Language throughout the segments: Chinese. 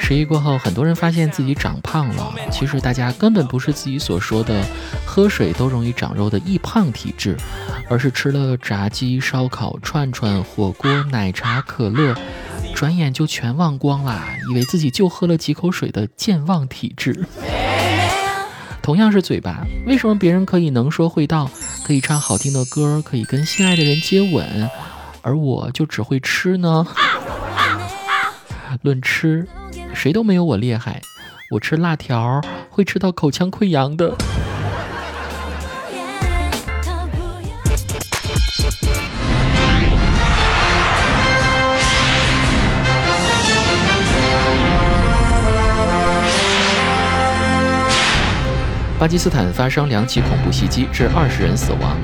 十一过后，很多人发现自己长胖了。其实大家根本不是自己所说的喝水都容易长肉的易胖体质，而是吃了炸鸡、烧烤、串串、火锅、奶茶、可乐，转眼就全忘光啦，以为自己就喝了几口水的健忘体质。同样是嘴巴，为什么别人可以能说会道，可以唱好听的歌，可以跟心爱的人接吻，而我就只会吃呢？论吃。谁都没有我厉害，我吃辣条会吃到口腔溃疡的。巴基斯坦发生两起恐怖袭击，致二十人死亡。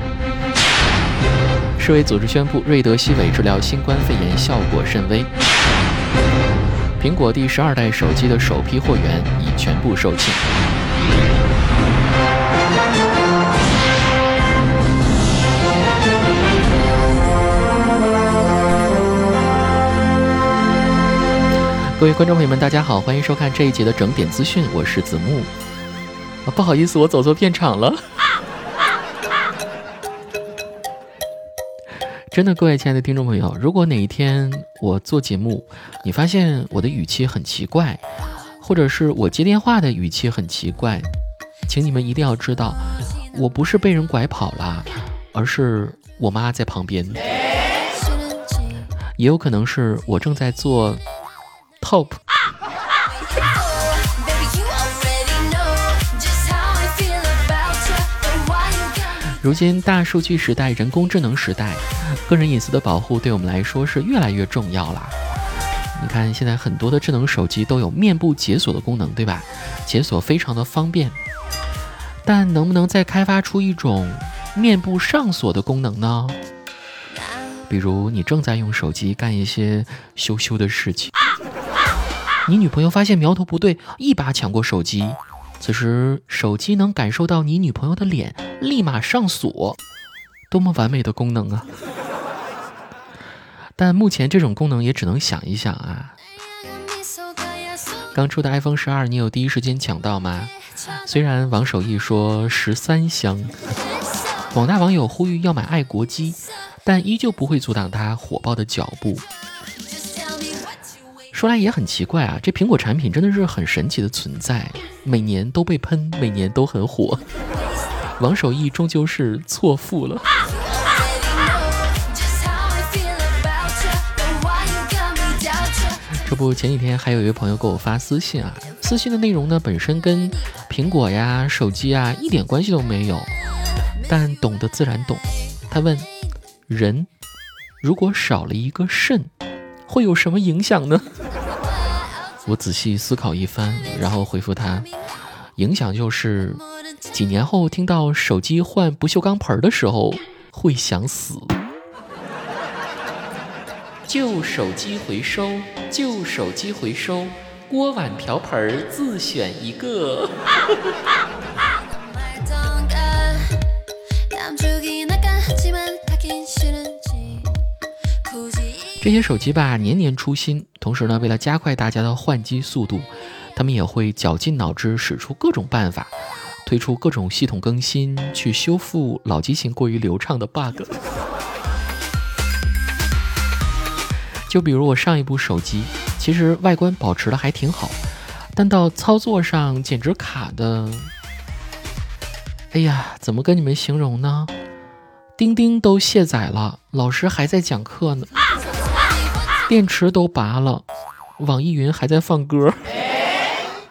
世卫组织宣布，瑞德西韦治疗新冠肺炎效果甚微。苹果第十二代手机的首批货源已全部售罄。各位观众朋友们，大家好，欢迎收看这一节的整点资讯，我是子木。不好意思，我走错片场了。真的，各位亲爱的听众朋友，如果哪一天我做节目，你发现我的语气很奇怪，或者是我接电话的语气很奇怪，请你们一定要知道，我不是被人拐跑了，而是我妈在旁边，也有可能是我正在做 top。如今大数据时代，人工智能时代，个人隐私的保护对我们来说是越来越重要了。你看，现在很多的智能手机都有面部解锁的功能，对吧？解锁非常的方便。但能不能再开发出一种面部上锁的功能呢？比如你正在用手机干一些羞羞的事情，你女朋友发现苗头不对，一把抢过手机。此时，手机能感受到你女朋友的脸，立马上锁，多么完美的功能啊！但目前这种功能也只能想一想啊。刚出的 iPhone 十二，你有第一时间抢到吗？虽然王守义说十三香，广大网友呼吁要买爱国机，但依旧不会阻挡他火爆的脚步。说来也很奇怪啊，这苹果产品真的是很神奇的存在，每年都被喷，每年都很火。王守义终究是错付了。这不，前几天还有一位朋友给我发私信啊，私信的内容呢本身跟苹果呀、手机啊一点关系都没有，但懂得自然懂。他问：人如果少了一个肾，会有什么影响呢？我仔细思考一番，然后回复他：影响就是几年后听到手机换不锈钢盆的时候会想死。旧手机回收，旧手机回收，锅碗瓢盆自选一个。这些手机吧，年年出新，同时呢，为了加快大家的换机速度，他们也会绞尽脑汁使出各种办法，推出各种系统更新，去修复老机型过于流畅的 bug。就比如我上一部手机，其实外观保持的还挺好，但到操作上简直卡的，哎呀，怎么跟你们形容呢？钉钉都卸载了，老师还在讲课呢。电池都拔了，网易云还在放歌。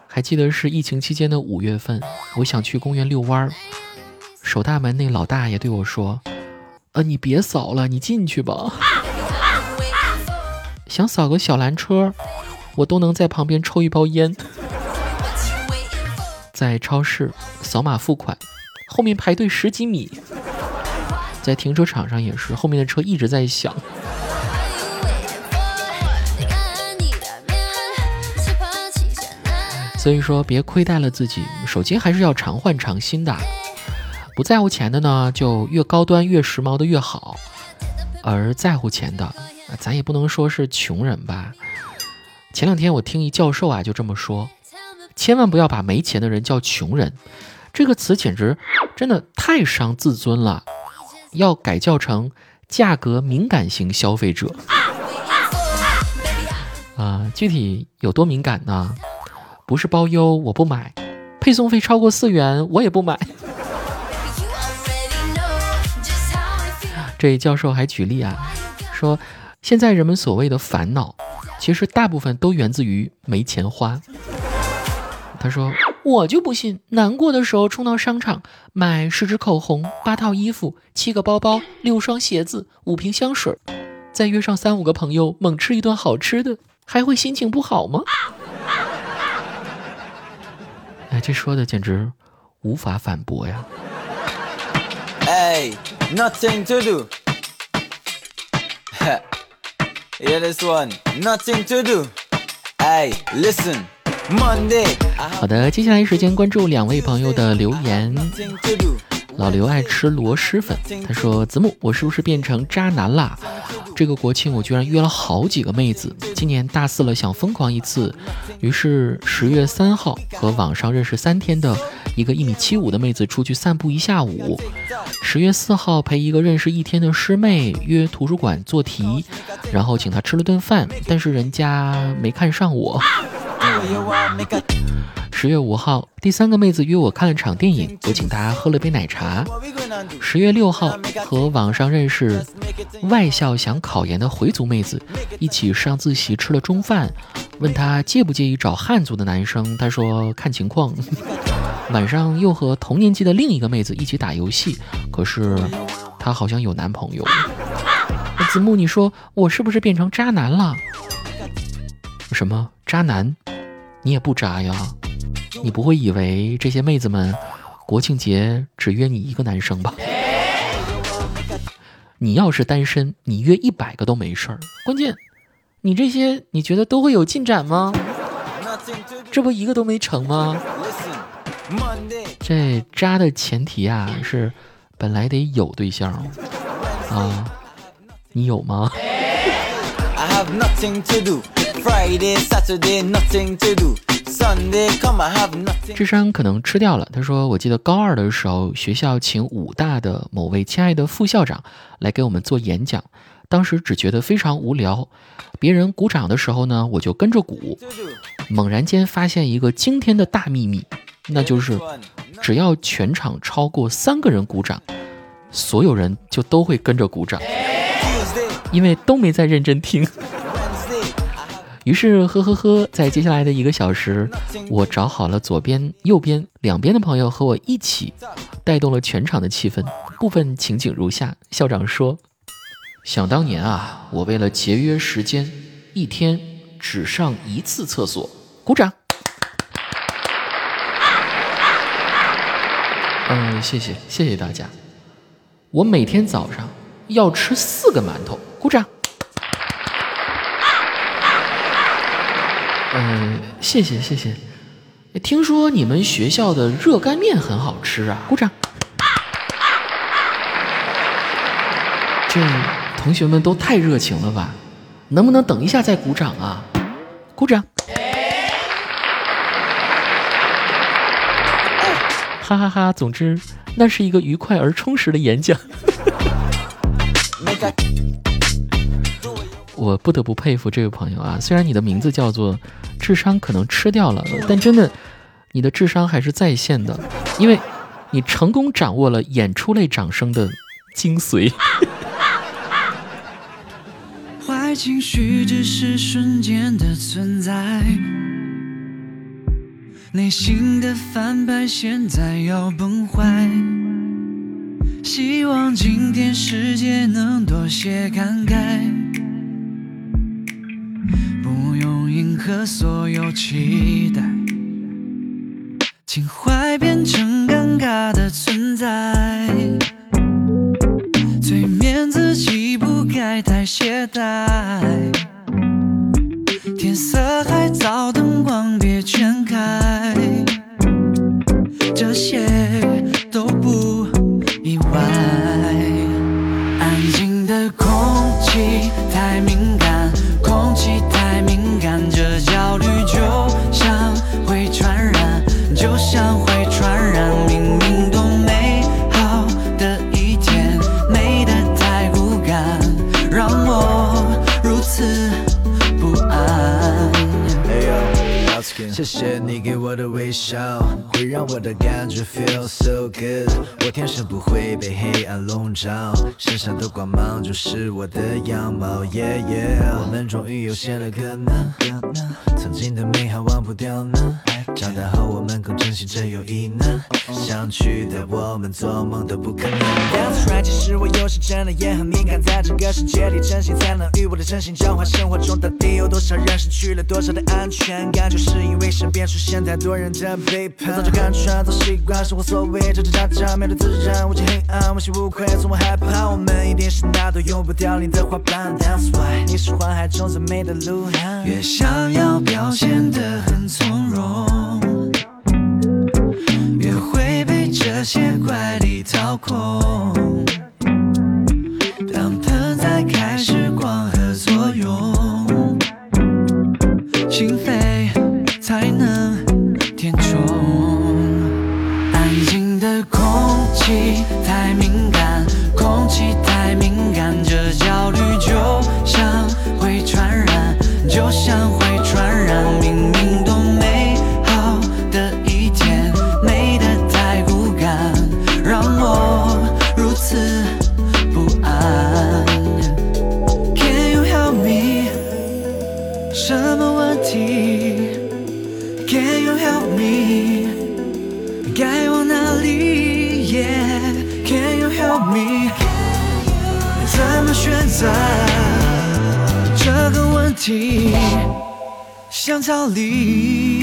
还记得是疫情期间的五月份，我想去公园遛弯儿，守大门那老大爷对我说：“呃，你别扫了，你进去吧。”想扫个小蓝车，我都能在旁边抽一包烟。在超市扫码付款，后面排队十几米。在停车场上也是，后面的车一直在响。所以说，别亏待了自己，手机还是要常换常新的。不在乎钱的呢，就越高端越时髦的越好；而在乎钱的，咱也不能说是穷人吧。前两天我听一教授啊就这么说，千万不要把没钱的人叫穷人，这个词简直真的太伤自尊了，要改叫成价格敏感型消费者。啊，具体有多敏感呢？不是包邮我不买，配送费超过四元我也不买。这教授还举例啊，说现在人们所谓的烦恼，其实大部分都源自于没钱花。他说：“我就不信，难过的时候冲到商场买十支口红、八套衣服、七个包包、六双鞋子、五瓶香水，再约上三五个朋友猛吃一顿好吃的，还会心情不好吗？”这说的简直无法反驳呀。哎 nothing to do. 嘿 yeah this one nothing to do. 诶 listen monday. 好的接下来时间关注两位朋友的留言。老刘爱吃螺蛳粉他说子木我是不是变成渣男了？这个国庆我居然约了好几个妹子，今年大四了想疯狂一次，于是十月三号和网上认识三天的一个一米七五的妹子出去散步一下午，十月四号陪一个认识一天的师妹约图书馆做题，然后请她吃了顿饭，但是人家没看上我。”十月五号，第三个妹子约我看了场电影，我请她喝了杯奶茶。十月六号，和网上认识外校想考研的回族妹子一起上自习吃了中饭，问她介不介意找汉族的男生，她说看情况。晚上又和同年级的另一个妹子一起打游戏，可是她好像有男朋友。子木，你说我是不是变成渣男了？什么渣男？你也不渣呀？你不会以为这些妹子们国庆节只约你一个男生吧？你要是单身，你约一百个都没事儿。关键，你这些你觉得都会有进展吗？这不一个都没成吗？这渣的前提啊是本来得有对象啊，你有吗？智商可能吃掉了。他说：“我记得高二的时候，学校请武大的某位亲爱的副校长来给我们做演讲。当时只觉得非常无聊。别人鼓掌的时候呢，我就跟着鼓。猛然间发现一个惊天的大秘密，那就是只要全场超过三个人鼓掌，所有人就都会跟着鼓掌，因为都没在认真听。”于是，呵呵呵，在接下来的一个小时，我找好了左边、右边两边的朋友和我一起，带动了全场的气氛。部分情景如下：校长说：“想当年啊，我为了节约时间，一天只上一次厕所。”鼓掌。嗯，谢谢，谢谢大家。我每天早上要吃四个馒头。鼓掌。嗯，谢谢谢谢。听说你们学校的热干面很好吃啊！鼓掌。这同学们都太热情了吧？能不能等一下再鼓掌啊？鼓掌。哈哈哈！总之，那是一个愉快而充实的演讲。我不得不佩服这位朋友啊！虽然你的名字叫做智商可能吃掉了，但真的，你的智商还是在线的，因为你成功掌握了演出类掌声的精髓。坏情绪只是瞬间的存在，内心的反派现在要崩坏，希望今天世界能多些慷慨。和所有期待，情怀变成尴尬的存在，催眠自己不该太懈怠。传染，就像会传染，明明。都。谢谢你给我的微笑，会让我的感觉 feel so good。我天生不会被黑暗笼罩，身上的光芒就是我的样貌。Yeah yeah，我们终于有些了可能，曾经的美好忘不掉呢。长大后我们更珍惜这友谊呢。想去的我们做梦都不可能。That's right，其实我有时真的也很敏感，在这个世界里，真心才能与我的真心交换。生活中到底有多少人失去了多少的安全感？就是因为身边出现太多人的背叛。早就看穿，早习惯生活所谓真真假假，面对自然无尽黑暗，问心无愧，从不害怕。我们一定是那朵永不凋零的花瓣。That's why，你是花海中最美的鹿晗。越想要表现得很从容，越会被这些怪力掏空。当盆栽开始光合作用，心扉才能心？想逃离。